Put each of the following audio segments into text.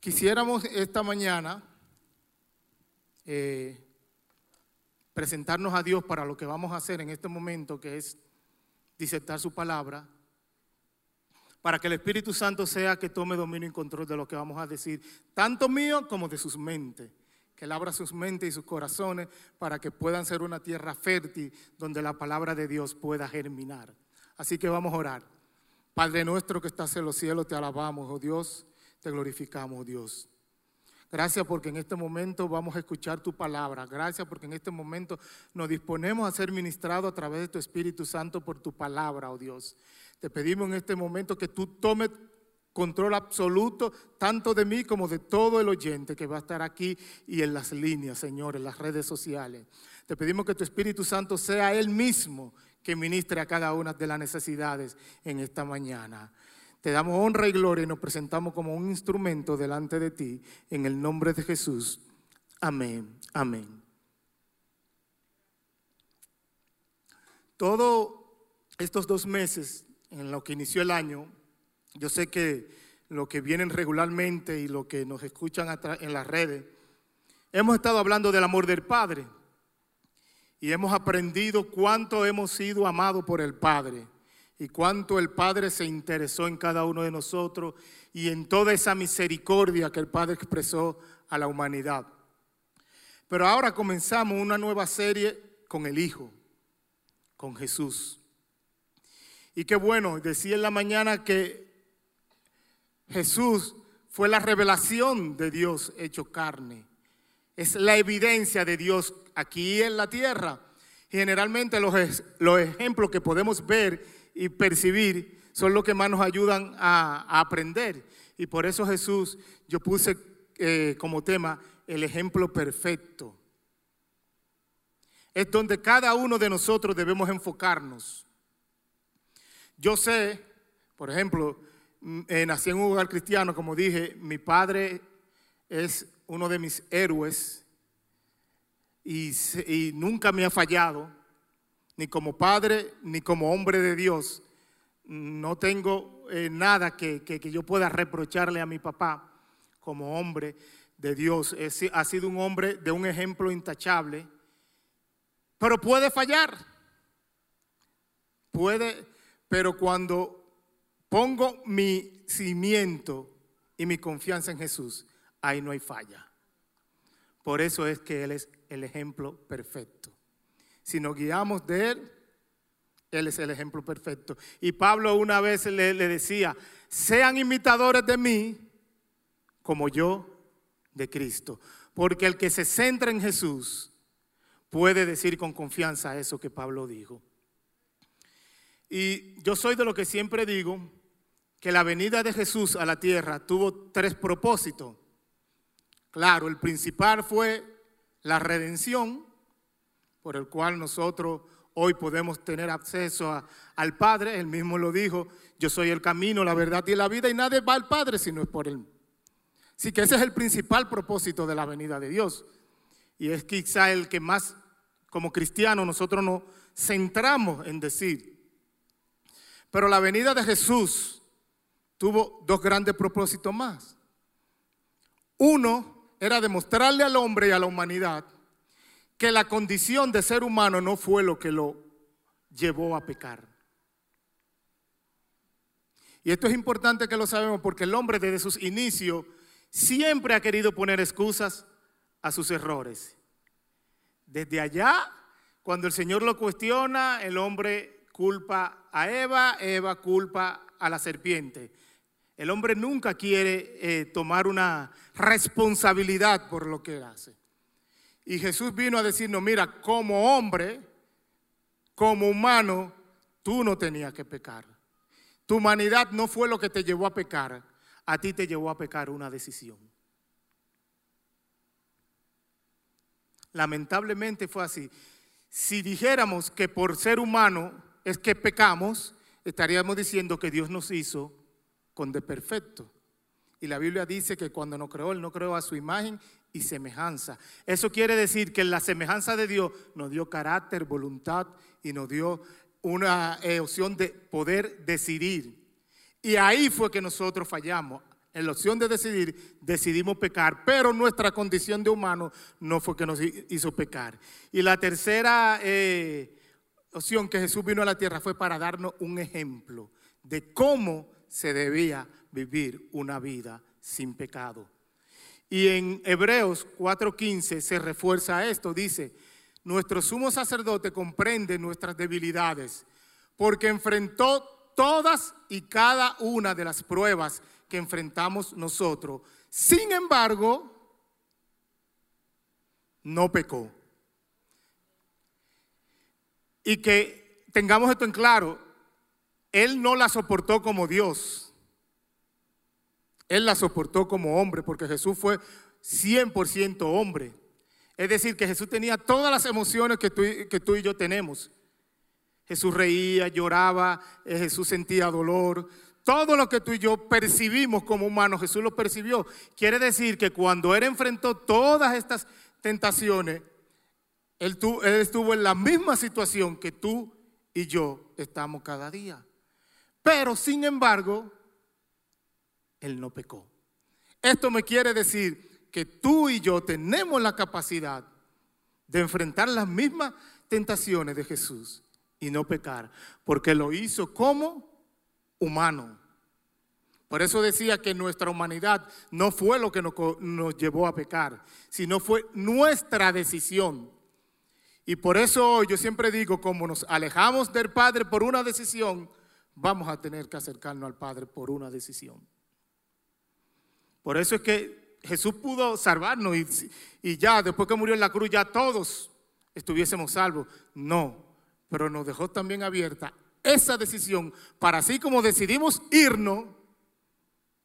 Quisiéramos esta mañana eh, presentarnos a Dios para lo que vamos a hacer en este momento, que es disertar su palabra, para que el Espíritu Santo sea que tome dominio y control de lo que vamos a decir, tanto mío como de sus mentes, que él abra sus mentes y sus corazones para que puedan ser una tierra fértil donde la palabra de Dios pueda germinar. Así que vamos a orar. Padre nuestro que estás en los cielos, te alabamos, oh Dios te glorificamos, Dios. Gracias porque en este momento vamos a escuchar tu palabra. Gracias porque en este momento nos disponemos a ser ministrados a través de tu Espíritu Santo por tu palabra, oh Dios. Te pedimos en este momento que tú tomes control absoluto tanto de mí como de todo el oyente que va a estar aquí y en las líneas, Señor, en las redes sociales. Te pedimos que tu Espíritu Santo sea Él mismo que ministre a cada una de las necesidades en esta mañana. Te damos honra y gloria y nos presentamos como un instrumento delante de ti en el nombre de Jesús. Amén, amén. Todos estos dos meses en lo que inició el año, yo sé que lo que vienen regularmente y lo que nos escuchan en las redes, hemos estado hablando del amor del Padre y hemos aprendido cuánto hemos sido amados por el Padre y cuánto el Padre se interesó en cada uno de nosotros y en toda esa misericordia que el Padre expresó a la humanidad. Pero ahora comenzamos una nueva serie con el Hijo, con Jesús. Y qué bueno, decía en la mañana que Jesús fue la revelación de Dios hecho carne. Es la evidencia de Dios aquí en la tierra. Generalmente los, los ejemplos que podemos ver y percibir son los que más nos ayudan a, aprender. Y por eso Jesús, yo puse eh, como tema el ejemplo perfecto. Es donde cada uno de nosotros debemos enfocarnos. Yo sé, por ejemplo, mm, eh, nací en un hogar cristiano, como dije, mi padre es uno de mis héroes y nunca me ha fallado ni como padre, ni como hombre de Dios, no tengo eh, nada que, yo pueda reprocharle a mi papá como hombre de Dios. ha sido un hombre de un ejemplo intachable, pero puede fallar. Puede, pero cuando pongo mi cimiento y mi confianza en Jesús, ahí no hay falla. Por eso es que Él es el ejemplo perfecto si nos guiamos de Él, Él es el ejemplo perfecto. Y Pablo una vez le, decía, sean imitadores de mí como yo de Cristo. Porque el que se centra en Jesús puede decir con confianza eso que Pablo dijo. Y yo soy de lo que siempre digo, que la venida de Jesús a la tierra tuvo tres propósitos. Claro, el principal fue la redención, por el cual nosotros hoy podemos tener acceso al Padre. Él mismo lo dijo, yo soy el camino, la verdad y la vida y nadie va al Padre si no es por Él. Así que ese es el principal propósito de la venida de Dios. Y es quizá el que más como cristianos nosotros nos centramos en decir. Pero la venida de Jesús tuvo dos grandes propósitos más. Uno era demostrarle al hombre y a la humanidad que la condición de ser humano no fue lo que lo llevó a pecar. Y esto es importante que lo sabemos porque el hombre desde sus inicios siempre ha querido poner excusas a sus errores. Desde allá, cuando el Señor lo cuestiona, el hombre culpa a Eva, Eva culpa a la serpiente. El hombre nunca quiere eh, tomar una responsabilidad por lo que hace. Y Jesús vino a decirnos, mira, como hombre, como humano, tú no tenías que pecar. Tu humanidad no fue lo que te llevó a pecar, a ti te llevó a pecar una decisión. Lamentablemente fue así. Si dijéramos que por ser humano es que pecamos, estaríamos diciendo que Dios nos hizo con de perfecto. Y la Biblia dice que cuando nos creó, Él no creó a su imagen y semejanza. Eso quiere decir que la semejanza de Dios nos dio carácter, voluntad y nos dio una eh, opción de poder decidir. Y ahí fue que nosotros fallamos. en la opción de decidir, decidimos pecar, pero nuestra condición de humano no fue que nos hizo pecar. Y la tercera eh, opción que Jesús vino a la tierra fue para darnos un ejemplo de cómo se debía vivir una vida sin pecado. Y en Hebreos 4:15 se refuerza esto, dice, nuestro sumo sacerdote comprende nuestras debilidades, porque enfrentó todas y cada una de las pruebas que enfrentamos nosotros. Sin embargo, no pecó. Y que tengamos esto en claro, Él no la soportó como Dios. Él la soportó como hombre, porque Jesús fue 100% hombre. Es decir, que Jesús tenía todas las emociones que tú, que tú y yo tenemos. Jesús reía, lloraba, eh, Jesús sentía dolor. Todo lo que tú y yo percibimos como humanos, Jesús lo percibió. Quiere decir que cuando Él enfrentó todas estas tentaciones, él, él estuvo en la misma situación que tú y yo estamos cada día. Pero sin embargo, Él no pecó. Esto me quiere decir que tú y yo tenemos la capacidad de enfrentar las mismas tentaciones de Jesús y no pecar, porque lo hizo como humano. Por eso decía que nuestra humanidad no fue lo que nos, llevó a pecar, sino fue nuestra decisión. Y por eso yo siempre digo, como nos alejamos del Padre por una decisión, vamos a tener que acercarnos al Padre por una decisión. Por eso es que Jesús pudo salvarnos y, ya después que murió en la cruz ya todos estuviésemos salvos. No, pero nos dejó también abierta esa decisión para así como decidimos irnos,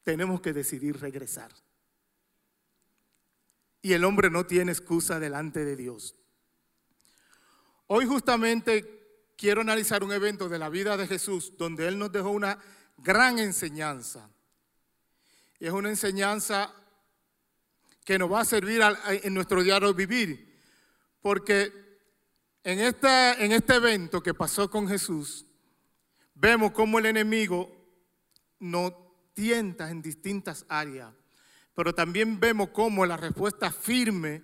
tenemos que decidir regresar. Y el hombre no tiene excusa delante de Dios. Hoy justamente quiero analizar un evento de la vida de Jesús donde Él nos dejó una gran enseñanza. Y es una enseñanza que nos va a servir en nuestro diario vivir. Porque en este, en este evento que pasó con Jesús, vemos cómo el enemigo nos tienta en distintas áreas, pero también vemos cómo la respuesta firme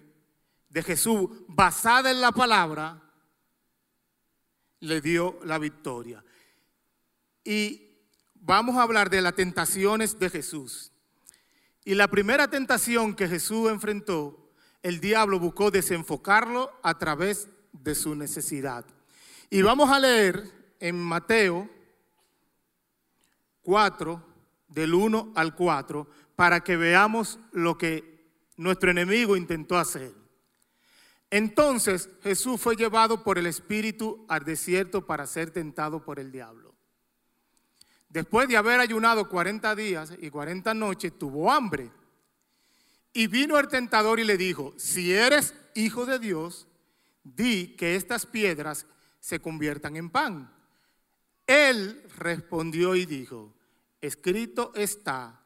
de Jesús, basada en la palabra, le dio la victoria. Y vamos a hablar de las tentaciones de Jesús. Y la primera tentación que Jesús enfrentó, el diablo buscó desenfocarlo a través de su necesidad. Y vamos a leer en Mateo 4, del 1 al 4, para que veamos lo que nuestro enemigo intentó hacer. Entonces Jesús fue llevado por el Espíritu al desierto para ser tentado por el diablo. Después de haber ayunado 40 días y 40 noches, tuvo hambre. Y vino el tentador y le dijo, si eres hijo de Dios, di que estas piedras se conviertan en pan. Él respondió y dijo, escrito está,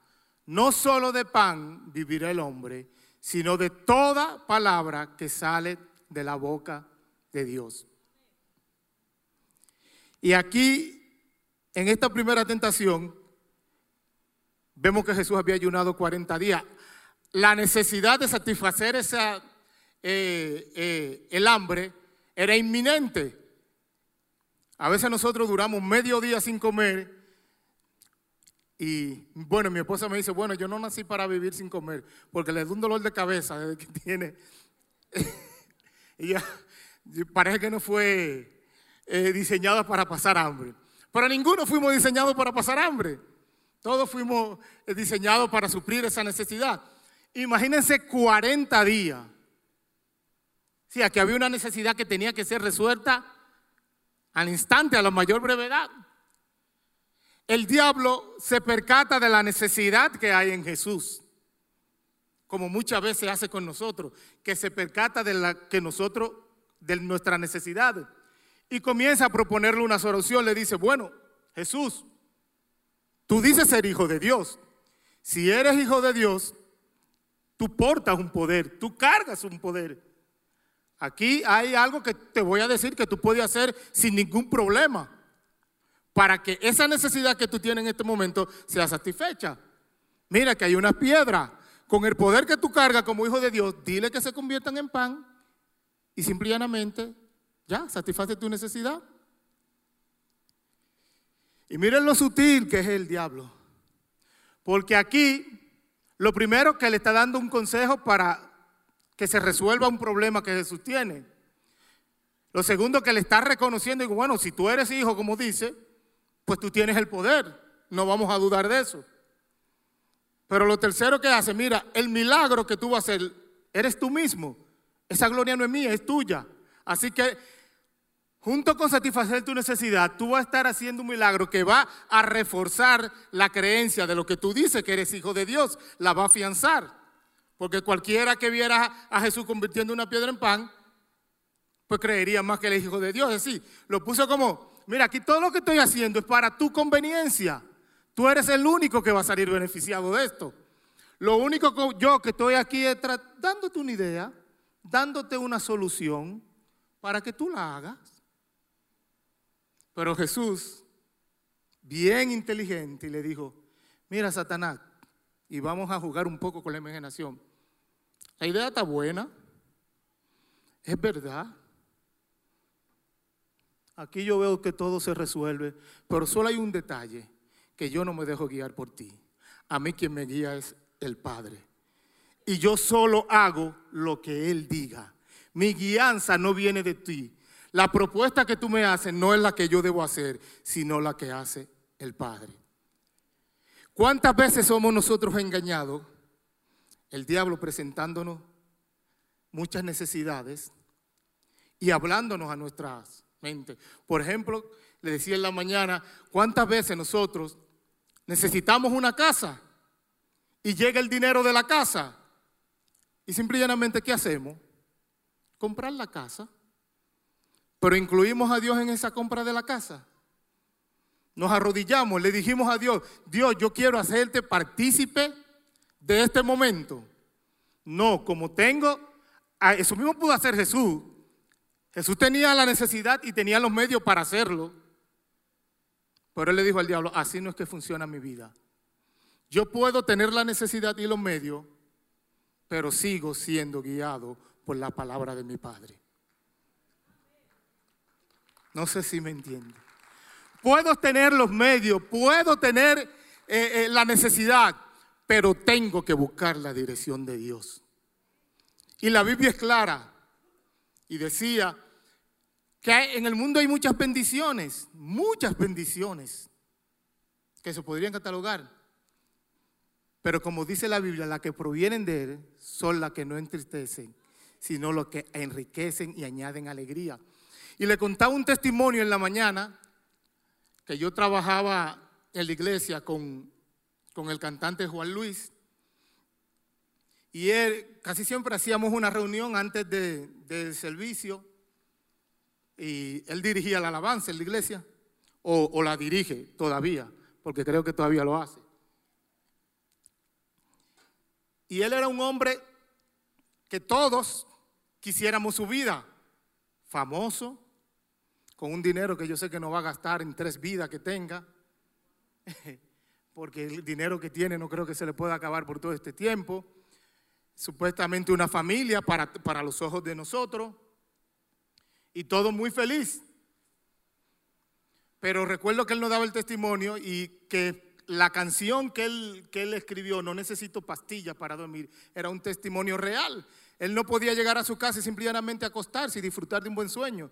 no solo de pan vivirá el hombre, sino de toda palabra que sale de la boca de Dios. Y aquí, en esta primera tentación, vemos que Jesús había ayunado 40 días. La necesidad de satisfacer esa eh, eh, el hambre era inminente. A veces nosotros duramos medio día sin comer y bueno, mi esposa me dice, bueno, yo no nací para vivir sin comer porque le da un dolor de cabeza desde que tiene. Ella parece que no fue eh, diseñada para pasar hambre. Pero ninguno fuimos diseñados para pasar hambre. Todos fuimos diseñados para suplir esa necesidad. Imagínense 40 días Sí, aquí había una necesidad que tenía que ser resuelta al instante, a la mayor brevedad. El diablo se percata de la necesidad que hay en Jesús, como muchas veces hace con nosotros, que se percata de la que nosotros de nuestra necesidad y comienza a proponerle una solución. Le dice, bueno, Jesús, tú dices ser hijo de Dios. Si eres hijo de Dios, tú portas un poder, tú cargas un poder. Aquí hay algo que te voy a decir que tú puedes hacer sin ningún problema para que esa necesidad que tú tienes en este momento sea satisfecha. Mira que hay una piedra. Con el poder que tú cargas como hijo de Dios, dile que se conviertan en pan y simplemente ya satisface tu necesidad. Y miren lo sutil que es el diablo. Porque aquí lo primero que le está dando un consejo para que se resuelva un problema que Jesús tiene. Lo segundo que le está reconociendo, y bueno, si tú eres hijo, como dice, pues tú tienes el poder. No vamos a dudar de eso. Pero lo tercero que hace, mira, el milagro que tú vas a hacer, eres tú mismo. Esa gloria no es mía, es tuya. Así que junto con satisfacer tu necesidad, tú vas a estar haciendo un milagro que va a reforzar la creencia de lo que tú dices que eres hijo de Dios, la va a afianzar. Porque cualquiera que viera a Jesús convirtiendo una piedra en pan, pues creería más que él es hijo de Dios. Es decir, lo puso como, mira, aquí todo lo que estoy haciendo es para tu conveniencia. Tú eres el único que va a salir beneficiado de esto. Lo único que yo que estoy aquí es dándote una idea, dándote una solución para que tú la hagas. Pero Jesús, bien inteligente, le dijo, mira Satanás, y vamos a jugar un poco con la imaginación. La idea está buena, es verdad. Aquí yo veo que todo se resuelve, pero solo hay un detalle que yo no me dejo guiar por ti. A mí quien me guía es el Padre. Y yo solo hago lo que Él diga. Mi guianza no viene de ti. La propuesta que tú me haces no es la que yo debo hacer, sino la que hace el Padre. ¿Cuántas veces somos nosotros engañados? El diablo presentándonos muchas necesidades y hablándonos a nuestras mentes. Por ejemplo, le decía en la mañana, ¿cuántas veces nosotros necesitamos una casa y llega el dinero de la casa. Y simplemente, ¿qué hacemos? Comprar la casa. Pero incluimos a Dios en esa compra de la casa. Nos arrodillamos, le dijimos a Dios, Dios, yo quiero hacerte partícipe de este momento. No, como tengo, eso mismo pudo hacer Jesús. Jesús tenía la necesidad y tenía los medios para hacerlo. Pero él le dijo al diablo, así no es que funciona mi vida. Yo puedo tener la necesidad y los medios, pero sigo siendo guiado por la palabra de mi Padre. No sé si me entiende. Puedo tener los medios, puedo tener eh, eh, la necesidad, pero tengo que buscar la dirección de Dios. Y la Biblia es clara. Y decía que en el mundo hay muchas bendiciones, muchas bendiciones que se podrían catalogar. Pero como dice la Biblia, las que provienen de Él son las que no entristecen, sino las que enriquecen y añaden alegría. Y le contaba un testimonio en la mañana que yo trabajaba en la iglesia con, con el cantante Juan Luis. Y él, casi siempre hacíamos una reunión antes del servicio y él dirigía la alabanza en la iglesia, o, la dirige todavía, porque creo que todavía lo hace. Y él era un hombre que todos quisiéramos su vida, famoso, con un dinero que yo sé que no va a gastar en tres vidas que tenga, porque el dinero que tiene no creo que se le pueda acabar por todo este tiempo. Supuestamente una familia para, para los ojos de nosotros y todo muy feliz. Pero recuerdo que él nos daba el testimonio y que la canción que él, que él escribió, No necesito pastillas para dormir, era un testimonio real. Él no podía llegar a su casa simplemente acostarse y disfrutar de un buen sueño.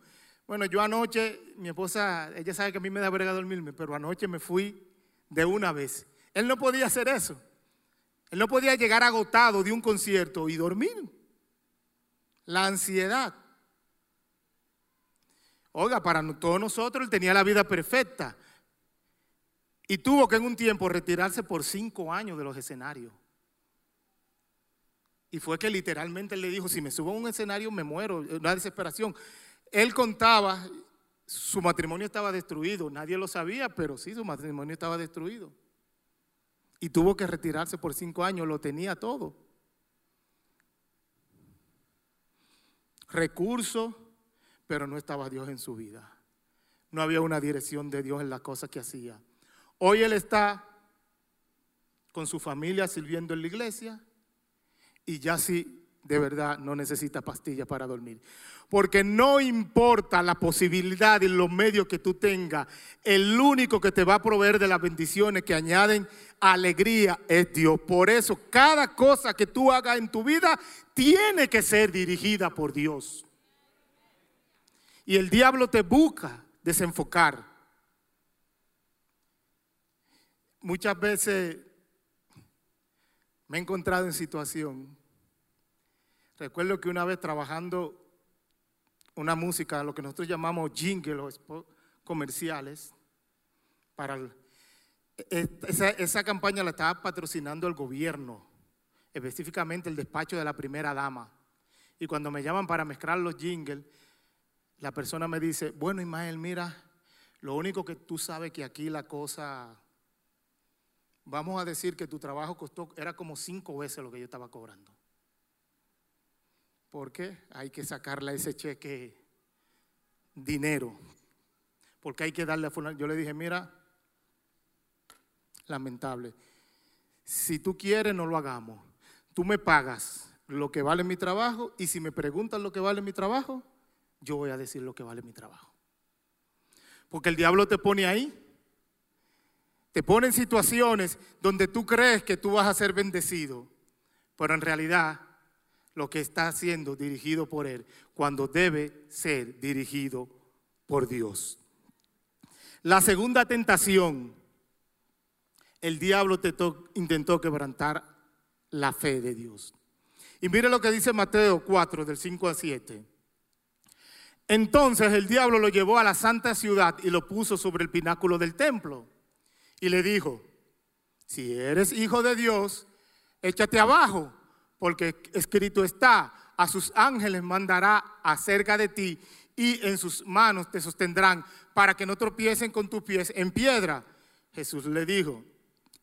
Bueno, yo anoche, mi esposa, ella sabe que a mí me da verga dormirme, pero anoche me fui de una vez. Él no podía hacer eso. Él no podía llegar agotado de un concierto y dormir. La ansiedad. Oiga, para todos nosotros él tenía la vida perfecta. Y tuvo que en un tiempo retirarse por cinco años de los escenarios. Y fue que literalmente él le dijo, si me subo a un escenario me muero, una desesperación. Él contaba, su matrimonio estaba destruido, nadie lo sabía, pero sí, su matrimonio estaba destruido. Y tuvo que retirarse por cinco años, lo tenía todo. Recursos, pero no estaba Dios en su vida. No había una dirección de Dios en las cosas que hacía. Hoy Él está con su familia sirviendo en la iglesia y ya sí de verdad no necesita pastillas para dormir. Porque no importa la posibilidad y los medios que tú tengas, el único que te va a proveer de las bendiciones que añaden alegría es Dios. Por eso cada cosa que tú hagas en tu vida tiene que ser dirigida por Dios. Y el diablo te busca desenfocar. Muchas veces me he encontrado en situación Recuerdo que una vez trabajando una música, lo que nosotros llamamos jingle comerciales, para e, esa, esa campaña la estaba patrocinando el gobierno, específicamente el despacho de la primera dama. Y cuando me llaman para mezclar los jingles, la persona me dice, bueno Ismael, mira, lo único que tú sabes que aquí la cosa, vamos a decir que tu trabajo costó, era como cinco veces lo que yo estaba cobrando porque hay que sacarle ese cheque dinero, porque hay que darle a fulano. Yo le dije, mira, lamentable, si tú quieres no lo hagamos, tú me pagas lo que vale mi trabajo y si me preguntan lo que vale mi trabajo, yo voy a decir lo que vale mi trabajo. Porque el diablo te pone ahí, te pone en situaciones donde tú crees que tú vas a ser bendecido, pero en realidad lo que está siendo dirigido por Él cuando debe ser dirigido por Dios. La segunda tentación, el diablo intentó quebrantar la fe de Dios. Y mire lo que dice Mateo 4, del 5 al 7. Entonces el diablo lo llevó a la santa ciudad y lo puso sobre el pináculo del templo. Y le dijo, si eres hijo de Dios, échate abajo porque escrito está, a sus ángeles mandará acerca de ti y en sus manos te sostendrán para que no tropiecen con tus pies en piedra. Jesús le dijo,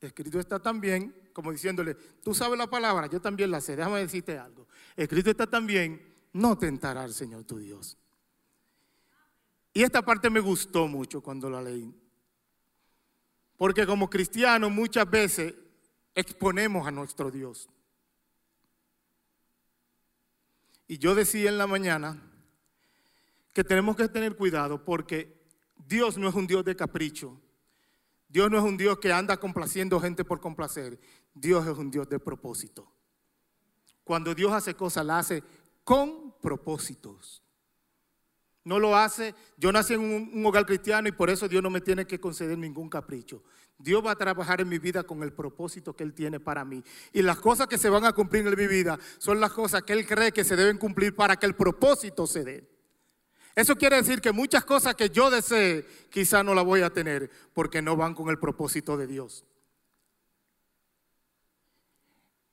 escrito está también, como diciéndole, tú sabes la palabra, yo también la sé, déjame decirte algo. Escrito está también, no tentará al Señor tu Dios. Y esta parte me gustó mucho cuando la leí. Porque como cristianos muchas veces exponemos a nuestro Dios. Y yo decía en la mañana que tenemos que tener cuidado porque Dios no es un Dios de capricho. Dios no es un Dios que anda complaciendo gente por complacer. Dios es un Dios de propósito. Cuando Dios hace cosas, la hace con propósitos. No lo hace, yo nací en un, hogar cristiano y por eso Dios no me tiene que conceder ningún capricho. Dios va a trabajar en mi vida con el propósito que Él tiene para mí. Y las cosas que se van a cumplir en mi vida son las cosas que Él cree que se deben cumplir para que el propósito se dé. Eso quiere decir que muchas cosas que yo desee quizá no las voy a tener porque no van con el propósito de Dios.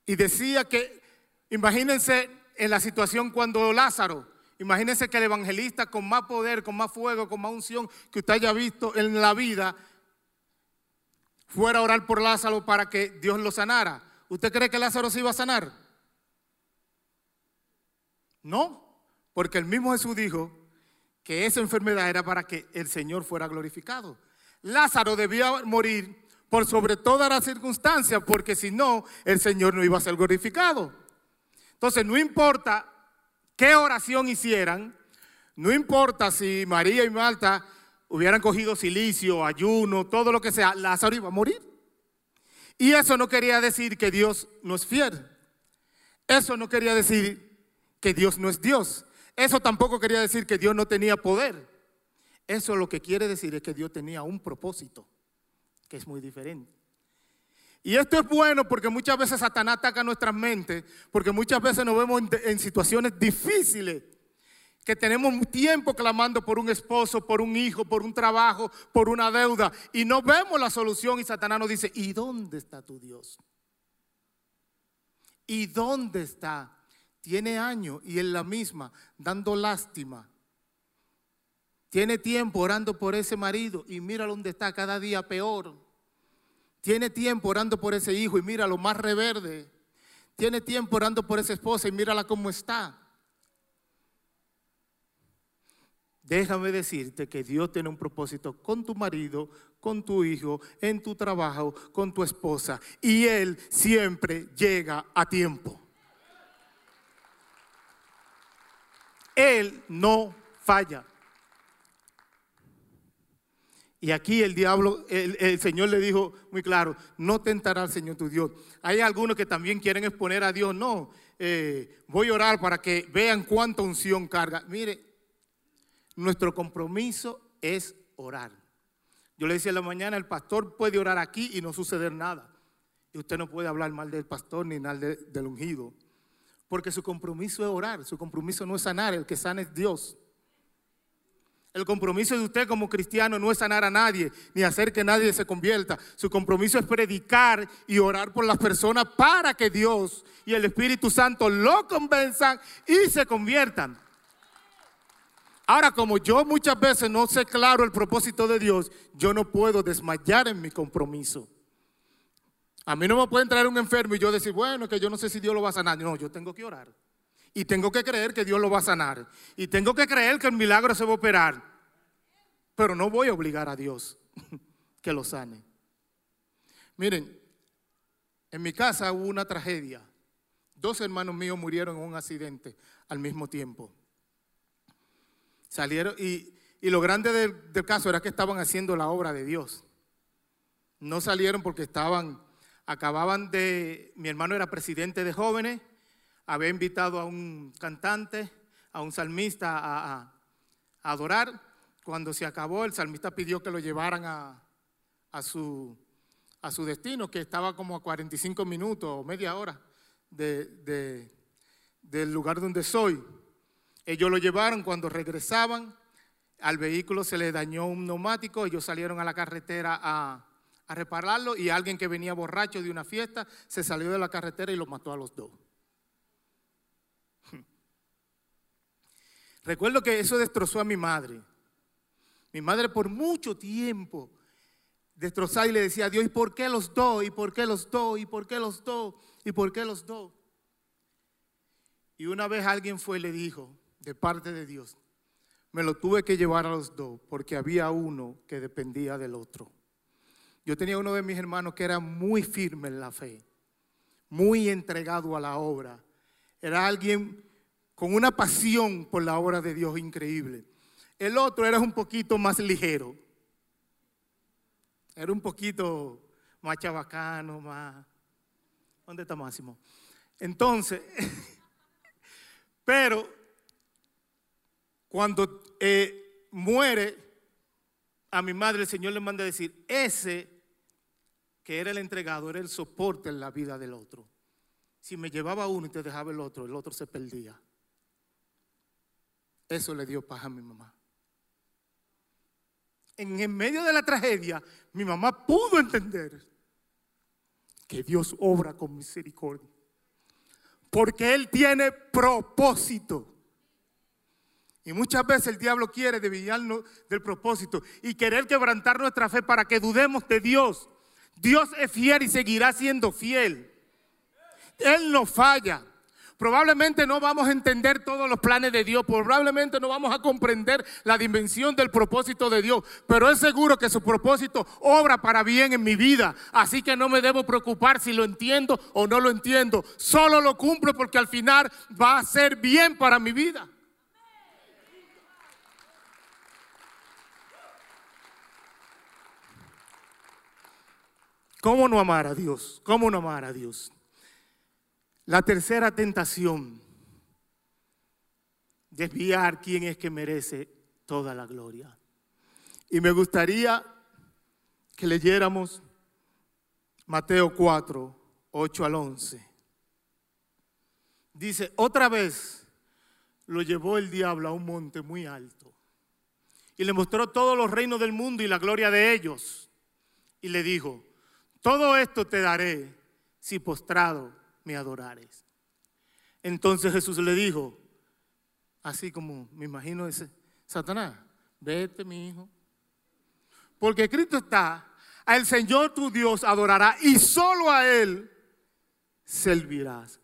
Y decía que, imagínense en la situación cuando Lázaro, Imagínense que el evangelista con más poder, con más fuego, con más unción que usted haya visto en la vida, fuera a orar por Lázaro para que Dios lo sanara. ¿Usted cree que Lázaro se iba a sanar? No, porque el mismo Jesús dijo que esa enfermedad era para que el Señor fuera glorificado. Lázaro debía morir por sobre todas las circunstancias, porque si no, el Señor no iba a ser glorificado. Entonces, no importa qué oración hicieran, no importa si María y Marta hubieran cogido silicio, ayuno, todo lo que sea, Lázaro iba a morir. Y eso no quería decir que Dios no es fiel. Eso no quería decir que Dios no es Dios. Eso tampoco quería decir que Dios no tenía poder. Eso lo que quiere decir es que Dios tenía un propósito, que es muy diferente. Y esto es bueno porque muchas veces Satanás ataca nuestras mentes, porque muchas veces nos vemos en, situaciones difíciles, que tenemos tiempo clamando por un esposo, por un hijo, por un trabajo, por una deuda, y no vemos la solución y Satanás nos dice, ¿y dónde está tu Dios? ¿Y dónde está? Tiene años y en la misma, dando lástima. Tiene tiempo orando por ese marido y mira dónde está cada día peor. Tiene tiempo orando por ese hijo y mira lo más reverde. Tiene tiempo orando por esa esposa y mírala cómo está. Déjame decirte que Dios tiene un propósito con tu marido, con tu hijo, en tu trabajo, con tu esposa. Y Él siempre llega a tiempo. Él no falla. Y aquí el diablo, el, Señor le dijo muy claro, no tentará al Señor tu Dios. Hay algunos que también quieren exponer a Dios, no, eh, voy a orar para que vean cuánta unción carga. Mire, nuestro compromiso es orar. Yo le decía en la mañana, el pastor puede orar aquí y no suceder nada. Y usted no puede hablar mal del pastor ni nada del ungido. Porque su compromiso es orar, su compromiso no es sanar, el que sana es Dios. El compromiso de usted como cristiano no es sanar a nadie, ni hacer que nadie se convierta. Su compromiso es predicar y orar por las personas para que Dios y el Espíritu Santo lo convenzan y se conviertan. Ahora, como yo muchas veces no sé claro el propósito de Dios, yo no puedo desmayar en mi compromiso. A mí no me puede traer un enfermo y yo decir, bueno, que yo no sé si Dios lo va a sanar. No, yo tengo que orar. Y tengo que creer que Dios lo va a sanar. Y tengo que creer que el milagro se va a operar. Pero no voy a obligar a Dios que lo sane. Miren, en mi casa hubo una tragedia. Dos hermanos míos murieron en un accidente al mismo tiempo. Salieron y, lo grande del, caso era que estaban haciendo la obra de Dios. No salieron porque estaban, acababan de, mi hermano era presidente de jóvenes había invitado a un cantante, a un salmista a, adorar. Cuando se acabó, el salmista pidió que lo llevaran a, su, a su destino, que estaba como a 45 minutos o media hora de, del lugar donde soy. Ellos lo llevaron cuando regresaban, al vehículo se le dañó un neumático, ellos salieron a la carretera a, repararlo y alguien que venía borracho de una fiesta se salió de la carretera y lo mató a los dos. Recuerdo que eso destrozó a mi madre. Mi madre por mucho tiempo destrozaba y le decía a Dios, ¿y por qué los doy? ¿Y por qué los doy? ¿Y por qué los doy? ¿Y por qué los doy? Y una vez alguien fue y le dijo, de parte de Dios, me lo tuve que llevar a los dos porque había uno que dependía del otro. Yo tenía uno de mis hermanos que era muy firme en la fe, muy entregado a la obra. Era alguien con una pasión por la obra de Dios increíble. El otro era un poquito más ligero. Era un poquito más chabacano, más... ¿Dónde está Máximo? Entonces, pero cuando eh, muere a mi madre, el Señor le manda a decir, ese que era el entregado era el soporte en la vida del otro. Si me llevaba uno y te dejaba el otro, el otro se perdía. Eso le dio paz a mi mamá. En medio de la tragedia, mi mamá pudo entender que Dios obra con misericordia. Porque Él tiene propósito. Y muchas veces el diablo quiere desviarnos del propósito y querer quebrantar nuestra fe para que dudemos de Dios. Dios es fiel y seguirá siendo fiel. Él no falla. Probablemente no vamos a entender todos los planes de Dios, probablemente no vamos a comprender la dimensión del propósito de Dios, pero es seguro que su propósito obra para bien en mi vida, así que no me debo preocupar si lo entiendo o no lo entiendo, solo lo cumplo porque al final va a ser bien para mi vida. ¿Cómo no amar a Dios? ¿Cómo no amar a Dios? La tercera tentación, desviar quién es que merece toda la gloria. Y me gustaría que leyéramos Mateo 4, 8 al 11. Dice, otra vez lo llevó el diablo a un monte muy alto y le mostró todos los reinos del mundo y la gloria de ellos. Y le dijo, todo esto te daré si postrado me adorares. Entonces Jesús le dijo, así como me imagino ese, Satanás, vete mi hijo. Porque Cristo está, al Señor tu Dios adorará y solo a Él servirás.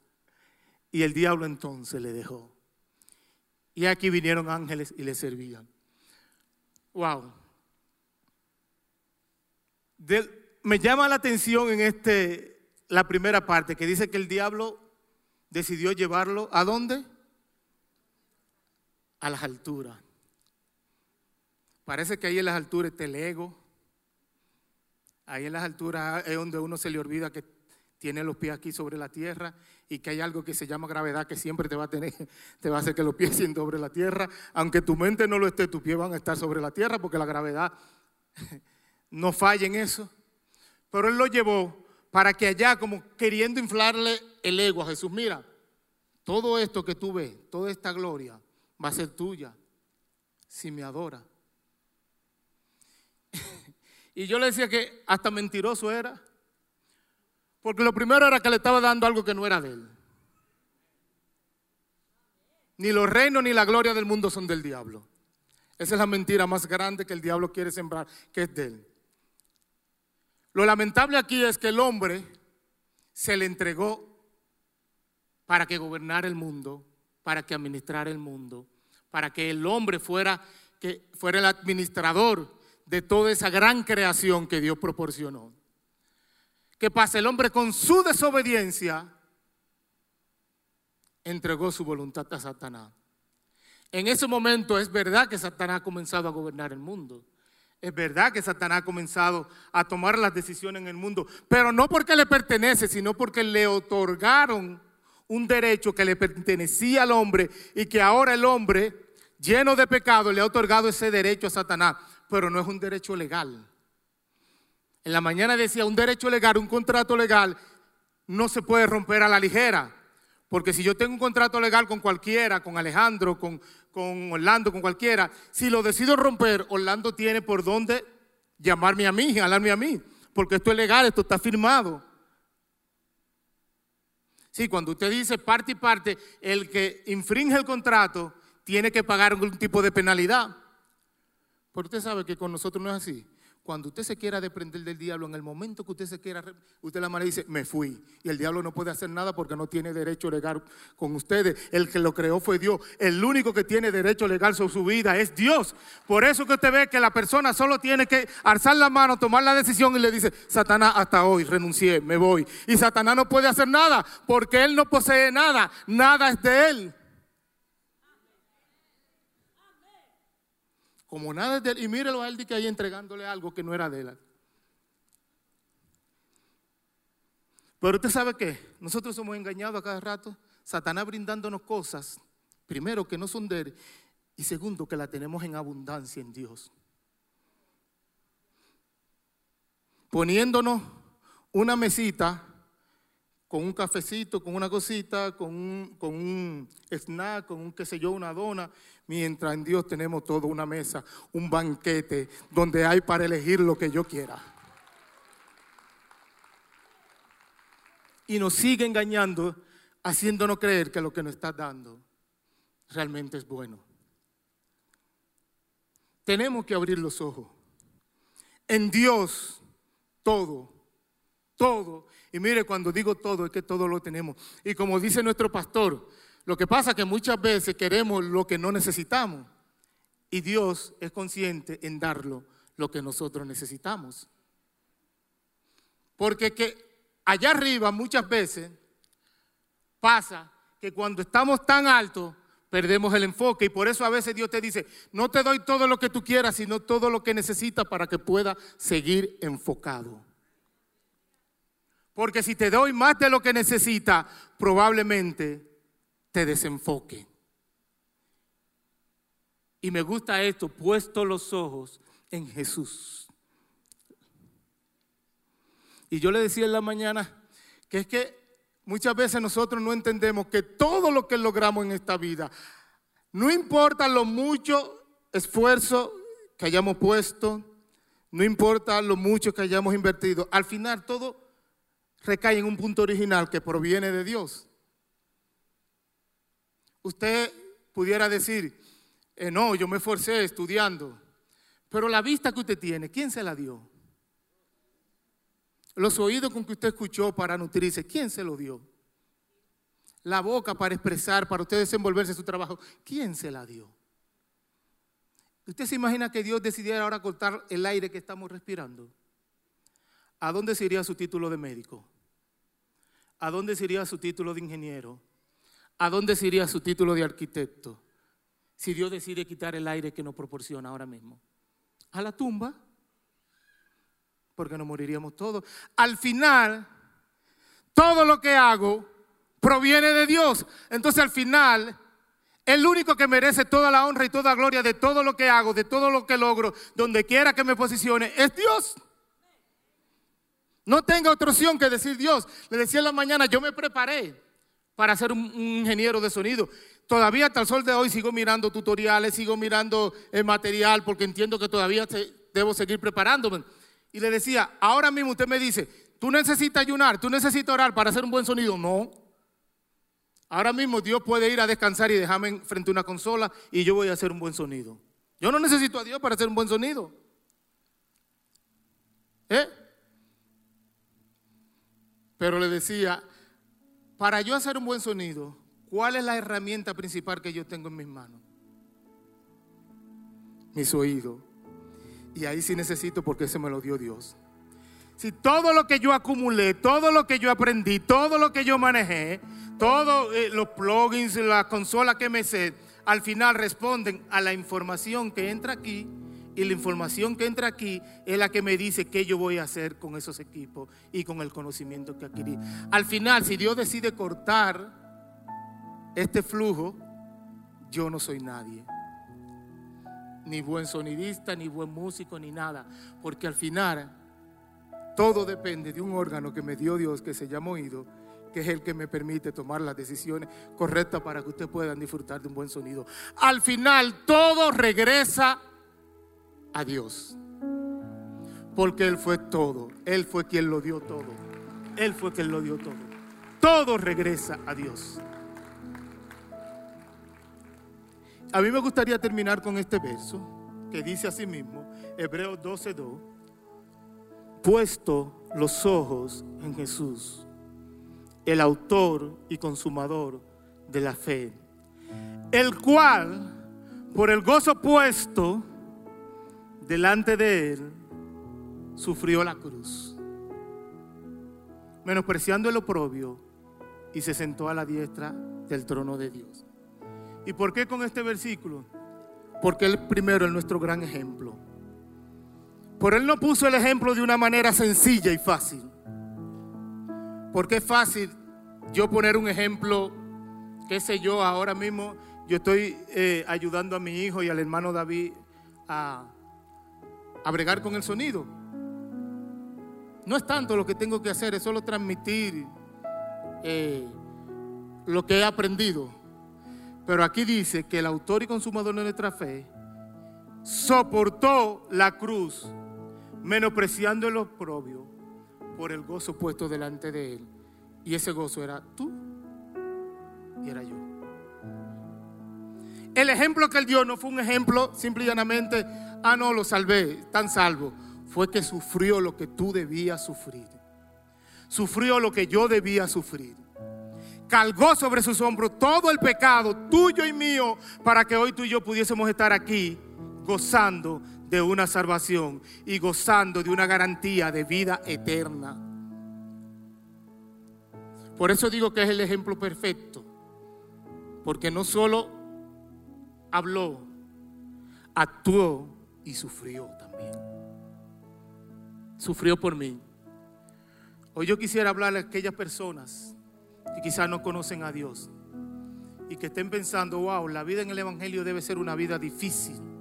Y el diablo entonces le dejó. Y aquí vinieron ángeles y le servían. Wow. Me llama la atención en este, la primera parte, que dice que el diablo decidió llevarlo a dónde? A las alturas. Parece que ahí en las alturas está el ego. Ahí en las alturas es donde uno se le olvida que tiene los pies aquí sobre la tierra y que hay algo que se llama gravedad que siempre te va a tener, te va a hacer que los pies estén sobre la tierra. Aunque tu mente no lo esté, tus pies van a estar sobre la tierra porque la gravedad no falla en eso. Pero él lo llevó para que allá, como queriendo inflarle el ego a Jesús, mira, todo esto que tú ves, toda esta gloria va a ser tuya si me adora. y yo le decía que hasta mentiroso era. Porque lo primero era que le estaba dando algo que no era de él. Ni los reinos ni la gloria del mundo son del diablo. Esa es la mentira más grande que el diablo quiere sembrar, que es de él. Lo lamentable aquí es que el hombre se le entregó para que gobernara el mundo, para que administrara el mundo, para que el hombre fuera, que fuera el administrador de toda esa gran creación que Dios proporcionó. ¿Qué pasa? El hombre con su desobediencia entregó su voluntad a Satanás. En ese momento es verdad que Satanás ha comenzado a gobernar el mundo. Es verdad que Satanás ha comenzado a tomar las decisiones en el mundo, pero no porque le pertenece, sino porque le otorgaron un derecho que le pertenecía al hombre y que ahora el hombre, lleno de pecado, le ha otorgado ese derecho a Satanás, pero no es un derecho legal. En la mañana decía, un derecho legal, un contrato legal, no se puede romper a la ligera. Porque si yo tengo un contrato legal con cualquiera, con Alejandro, con, con Orlando, con cualquiera, si lo decido romper, Orlando tiene por dónde llamarme a mí, jalarme a mí. Porque esto es legal, esto está firmado. Sí, cuando usted dice parte y parte, el que infringe el contrato tiene que pagar algún tipo de penalidad. Pero usted sabe que con nosotros no es así. Cuando usted se quiera desprender del diablo, en el momento que usted se quiera, usted la mano dice, me fui. Y el diablo no puede hacer nada porque no tiene derecho legal con ustedes. El que lo creó fue Dios. El único que tiene derecho legal sobre su vida es Dios. Por eso que usted ve que la persona solo tiene que alzar la mano, tomar la decisión y le dice, Satanás, hasta hoy renuncié, me voy. Y Satanás no puede hacer nada porque él no posee nada. Nada es de él. Como nada de él. Y mírelo a él que ahí entregándole algo que no era de él. Pero usted sabe que nosotros somos engañados a cada rato. Satanás brindándonos cosas, primero que no son de él, y segundo que la tenemos en abundancia en Dios. Poniéndonos una mesita con un cafecito, con una cosita, con un, con un snack, con un qué sé yo, una dona, mientras en Dios tenemos toda una mesa, un banquete donde hay para elegir lo que yo quiera. Y nos sigue engañando, haciéndonos creer que lo que nos está dando realmente es bueno. Tenemos que abrir los ojos. En Dios todo, todo y mire, cuando digo todo, es que todo lo tenemos. Y como dice nuestro pastor, lo que pasa es que muchas veces queremos lo que no necesitamos. Y Dios es consciente en darlo lo que nosotros necesitamos. Porque que allá arriba muchas veces pasa que cuando estamos tan altos perdemos el enfoque y por eso a veces Dios te dice, no te doy todo lo que tú quieras, sino todo lo que necesitas para que pueda seguir enfocado. Porque si te doy más de lo que necesita, probablemente te desenfoque. Y me gusta esto, puesto los ojos en Jesús. Y yo le decía en la mañana que es que muchas veces nosotros no entendemos que todo lo que logramos en esta vida, no importa lo mucho esfuerzo que hayamos puesto, no importa lo mucho que hayamos invertido, al final todo recae en un punto original que proviene de Dios. Usted pudiera decir, eh, no, yo me esforcé estudiando, pero la vista que usted tiene, ¿quién se la dio? Los oídos con que usted escuchó para nutrirse, ¿quién se lo dio? La boca para expresar, para usted desenvolverse en su trabajo, ¿quién se la dio? ¿Usted se imagina que Dios decidiera ahora cortar el aire que estamos respirando? ¿a dónde se iría su título de médico? ¿A dónde se iría su título de ingeniero? ¿A dónde se iría su título de arquitecto? Si Dios decide quitar el aire que nos proporciona ahora mismo. A la tumba, porque nos moriríamos todos. Al final, todo lo que hago proviene de Dios. Entonces al final, el único que merece toda la honra y toda gloria de todo lo que hago, de todo lo que logro, donde quiera que me posicione, es Dios. No tenga otra opción que decir Dios. Le decía en la mañana, yo me preparé para ser un, ingeniero de sonido. Todavía hasta el sol de hoy sigo mirando tutoriales, sigo mirando el material, porque entiendo que todavía debo seguir preparándome. Y le decía, ahora mismo usted me dice, tú necesitas ayunar, tú necesitas orar para hacer un buen sonido. No. Ahora mismo Dios puede ir a descansar y dejarme frente a una consola y yo voy a hacer un buen sonido. Yo no necesito a Dios para hacer un buen sonido. ¿Eh? Pero le decía, para yo hacer un buen sonido, ¿cuál es la herramienta principal que yo tengo en mis manos? Mis oídos. Y ahí sí necesito porque ese me lo dio Dios. Si todo lo que yo acumulé, todo lo que yo aprendí, todo lo que yo manejé, todos eh, los plugins, la consola que me sé, al final responden a la información que entra aquí y la información que entra aquí es la que me dice qué yo voy a hacer con esos equipos y con el conocimiento que adquirí. Al final, si Dios decide cortar este flujo, yo no soy nadie. Ni buen sonidista, ni buen músico, ni nada. Porque al final todo depende de un órgano que me dio Dios que se llama oído, que es el que me permite tomar las decisiones correctas para que ustedes puedan disfrutar de un buen sonido. Al final todo regresa a Dios. Porque Él fue todo. Él fue quien lo dio todo. Él fue quien lo dio todo. Todo regresa a Dios. A mí me gustaría terminar con este verso que dice así mismo, Hebreos 12:2 puesto los ojos en Jesús, el autor y consumador de la fe, el cual, por el gozo puesto delante de él, sufrió la cruz, menospreciando el oprobio, y se sentó a la diestra del trono de Dios. ¿Y por qué con este versículo? Porque él primero es nuestro gran ejemplo. Por él no puso el ejemplo de una manera sencilla y fácil. Porque es fácil yo poner un ejemplo, qué sé yo, ahora mismo yo estoy eh, ayudando a mi hijo y al hermano David a, a con el sonido. No es tanto lo que tengo que hacer, es solo transmitir eh, lo que he aprendido. Pero aquí dice que el autor y consumador de nuestra fe soportó la cruz menospreciando el oprobio por el gozo puesto delante de él. Y ese gozo era tú y era yo. El ejemplo que él dio no fue un ejemplo simple y llanamente, ah, no, lo salvé, tan salvo. Fue que sufrió lo que tú debías sufrir. Sufrió lo que yo debía sufrir. Cargó sobre sus hombros todo el pecado tuyo y mío para que hoy tú y yo pudiésemos estar aquí gozando de una salvación y gozando de una garantía de vida eterna. Por eso digo que es el ejemplo perfecto, porque no solo habló, actuó y sufrió también. Sufrió por mí. Hoy yo quisiera hablarle a aquellas personas que quizás no conocen a Dios y que estén pensando, wow, la vida en el Evangelio debe ser una vida difícil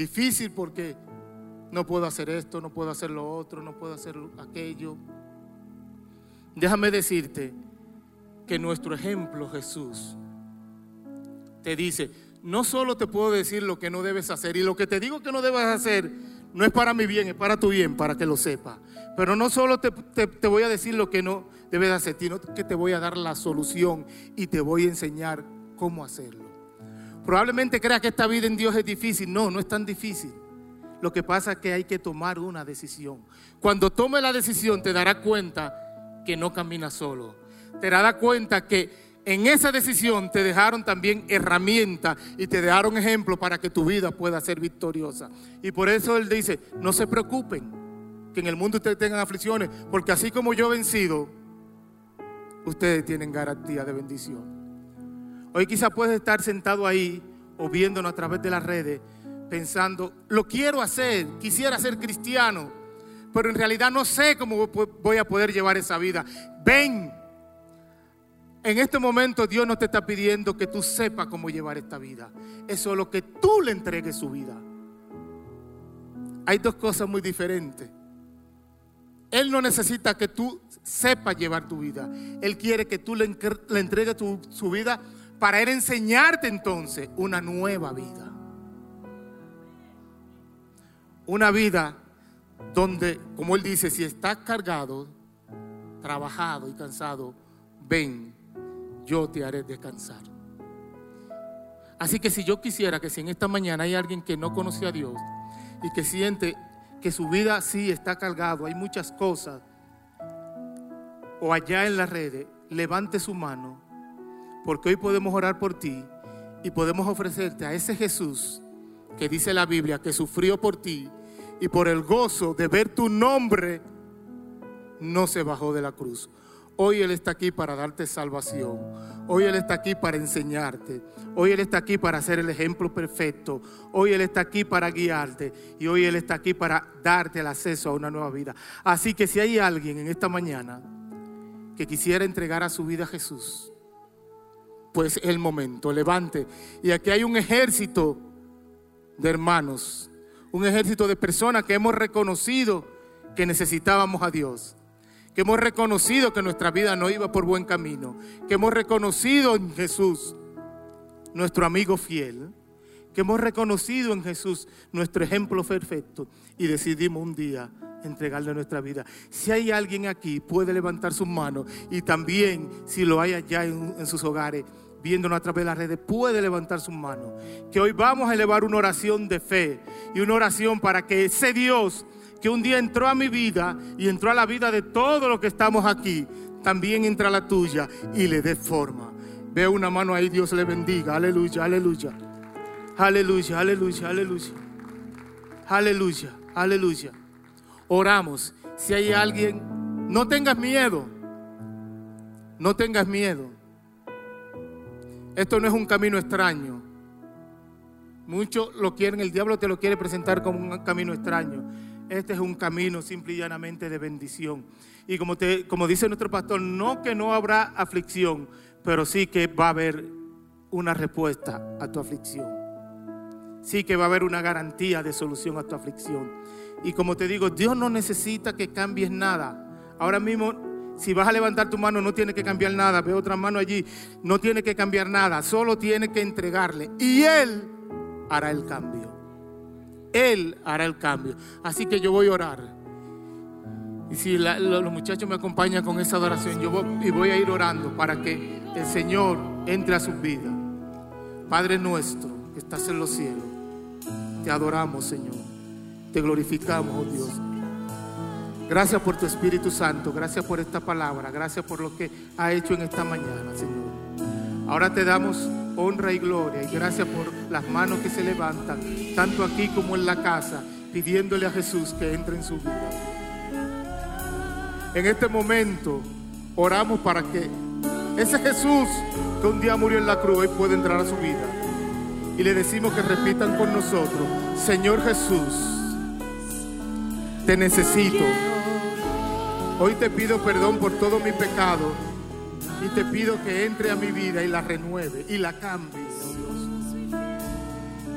Difícil porque no puedo hacer esto, no puedo hacer lo otro, no puedo hacer aquello. Déjame decirte que nuestro ejemplo Jesús te dice, no solo te puedo decir lo que no debes hacer, y lo que te digo que no debes hacer no es para mi bien, es para tu bien, para que lo sepas. Pero no solo te, te, voy a decir lo que no debes hacer, sino que te voy a dar la solución y te voy a enseñar cómo hacerlo. Probablemente creas que esta vida en Dios es difícil. No, no es tan difícil. Lo que pasa es que hay que tomar una decisión. Cuando tome la decisión te darás cuenta que no caminas solo. Te darás cuenta que en esa decisión te dejaron también herramientas y te dejaron ejemplos para que tu vida pueda ser victoriosa. Y por eso Él dice, no se preocupen, que en el mundo ustedes tengan aflicciones, porque así como yo he vencido, ustedes tienen garantía de bendición. Hoy quizás puedes estar sentado ahí o viéndonos a través de las redes pensando, lo quiero hacer, quisiera ser cristiano, pero en realidad no sé cómo voy a poder llevar esa vida. Ven, en este momento Dios no te está pidiendo que tú sepas cómo llevar esta vida. Es solo que tú le entregues su vida. Hay dos cosas muy diferentes. Él no necesita que tú sepas llevar tu vida. Él quiere que tú le, entregues su vida para Él enseñarte entonces una nueva vida. Una vida donde, como Él dice, si estás cargado, trabajado y cansado, ven yo te haré descansar. Así que si yo quisiera que si en esta mañana hay alguien que no conoce a Dios y que siente que su vida sí está cargado, hay muchas cosas, o allá en las redes, levante su mano, porque hoy podemos orar por ti y podemos ofrecerte a ese Jesús que dice la Biblia que sufrió por ti y por el gozo de ver tu nombre no se bajó de la cruz. Hoy Él está aquí para darte salvación. Hoy Él está aquí para enseñarte. Hoy Él está aquí para ser el ejemplo perfecto. Hoy Él está aquí para guiarte. Y hoy Él está aquí para darte el acceso a una nueva vida. Así que si hay alguien en esta mañana que quisiera entregar a su vida a Jesús, pues el momento, levante. Y aquí hay un ejército de hermanos, un ejército de personas que hemos reconocido que necesitábamos a Dios que hemos reconocido que nuestra vida no iba por buen camino, que hemos reconocido en Jesús nuestro amigo fiel, que hemos reconocido en Jesús nuestro ejemplo perfecto y decidimos un día entregarle nuestra vida. Si hay alguien aquí, puede levantar sus manos y también si lo hay allá en, en sus hogares, viéndonos a través de las redes, puede levantar sus manos. Que hoy vamos a elevar una oración de fe y una oración para que ese Dios que un día entró a mi vida y entró a la vida de todos los que estamos aquí, también entra a la tuya y le dé forma. Veo una mano ahí, Dios le bendiga. Aleluya, aleluya. Aleluya, aleluya, aleluya. Aleluya, aleluya. Oramos. Si hay alguien, no tengas miedo. No tengas miedo. Esto no es un camino extraño. Muchos lo quieren, el diablo te lo quiere presentar como un camino extraño. Este es un camino simple y llanamente de bendición. Y como, te, como dice nuestro pastor, no que no habrá aflicción, pero sí que va a haber una respuesta a tu aflicción. Sí que va a haber una garantía de solución a tu aflicción. Y como te digo, Dios no necesita que cambies nada. Ahora mismo, si vas a levantar tu mano, no tiene que cambiar nada. Ve otra mano allí, no tiene que cambiar nada. Solo tiene que entregarle. Y Él hará el cambio. Él hará el cambio. Así que yo voy a orar. Y si los muchachos me acompañan con esa adoración, yo voy, y voy a ir orando para que el Señor entre a sus vidas. Padre nuestro que estás en los cielos, te adoramos, Señor. Te glorificamos, oh Dios. Gracias por tu Espíritu Santo, gracias por esta palabra, gracias por lo que ha hecho en esta mañana, Señor. Ahora te damos honra y gloria. Y gracias por las manos que se levantan, tanto aquí como en la casa, pidiéndole a Jesús que entre en su vida. En este momento oramos para que ese Jesús que un día murió en la cruz hoy pueda entrar a su vida. Y le decimos que repitan con nosotros, Señor Jesús, te necesito. Hoy te pido perdón por todo mi pecado y te pido que entre a mi vida y la renueve y la cambie, oh.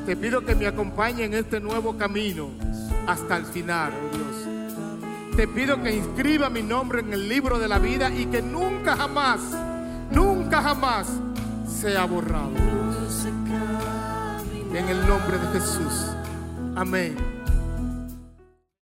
Te pido que me acompañe en este nuevo camino hasta el final, oh Dios. Te pido que inscriba mi nombre en el libro de la vida y que nunca jamás, nunca jamás sea borrado. En el nombre de Jesús. Amén.